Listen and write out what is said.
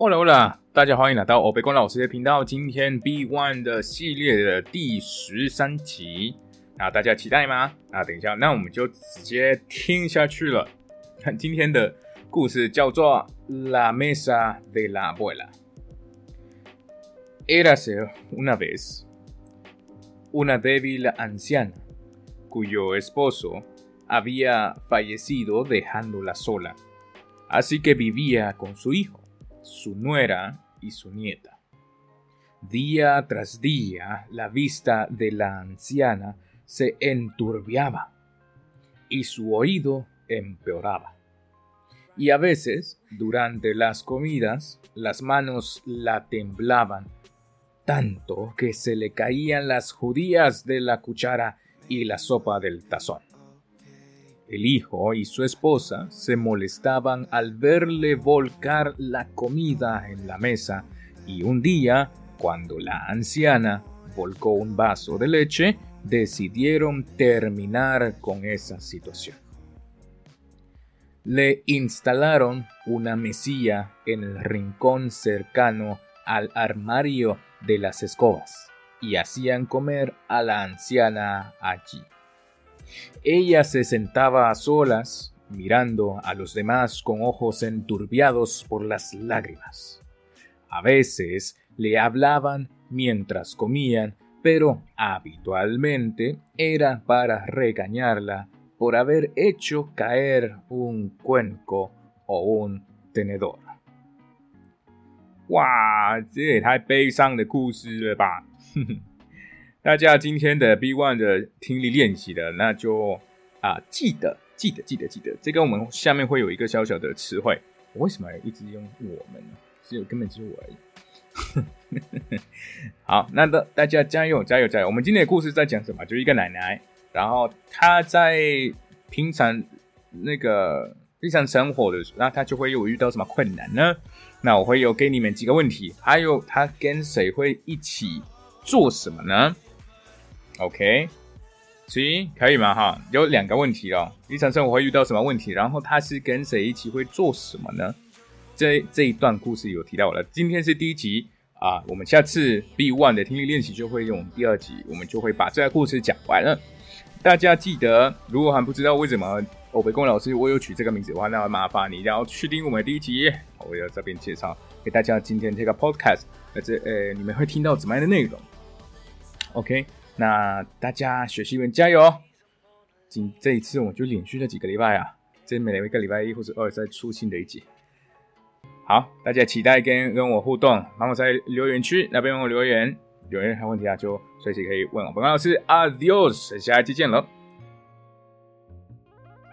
Hola Hola，大家欢迎来到欧贝光老师的频道。今天 B One 的系列的第十三集，那大家期待吗？那等一下，那我们就直接听下去了。看今天的故事叫做《La Mesa de la Abuela》。Érase una vez una débil anciana cuyo esposo había fallecido dejándola sola, así que vivía con su hijo su nuera y su nieta. Día tras día la vista de la anciana se enturbiaba y su oído empeoraba. Y a veces, durante las comidas, las manos la temblaban tanto que se le caían las judías de la cuchara y la sopa del tazón. El hijo y su esposa se molestaban al verle volcar la comida en la mesa y un día, cuando la anciana volcó un vaso de leche, decidieron terminar con esa situación. Le instalaron una mesilla en el rincón cercano al armario de las escobas y hacían comer a la anciana allí. Ella se sentaba a solas, mirando a los demás con ojos enturbiados por las lágrimas. A veces le hablaban mientras comían, pero habitualmente era para regañarla por haber hecho caer un cuenco o un tenedor. 哇，这也太悲伤的故事了吧！ 大家今天的 B One 的听力练习的，那就啊记得记得记得记得，这个我们下面会有一个小小的词汇。我为什么一直用我们呢？只有根本只有我而已。好，那的大家加油加油加油！我们今天的故事在讲什么？就一个奶奶，然后她在平常那个日常生活的，那她就会有遇到什么困难呢？那我会有给你们几个问题，还有她跟谁会一起做什么呢？OK，行可以吗？哈，有两个问题哦。日常生活会遇到什么问题？然后他是跟谁一起会做什么呢？这这一段故事有提到了。今天是第一集啊，我们下次 B One 的听力练习就会用第二集，我们就会把这个故事讲完了。大家记得，如果还不知道为什么欧北宫老师我有取这个名字的话，那麻烦你一定要去听我们第一集。我要这边介绍给大家今天这个 Podcast，呃，这呃，你们会听到怎么样的内容？OK。那大家学习们加油！今这一次我就连续了几个礼拜啊，这每一个礼拜一或者二再出新的一集。好，大家期待跟跟我互动，帮我在留言区那边帮我留言，有任何问题啊就随时可以问我。本老师，Adios，下期见了。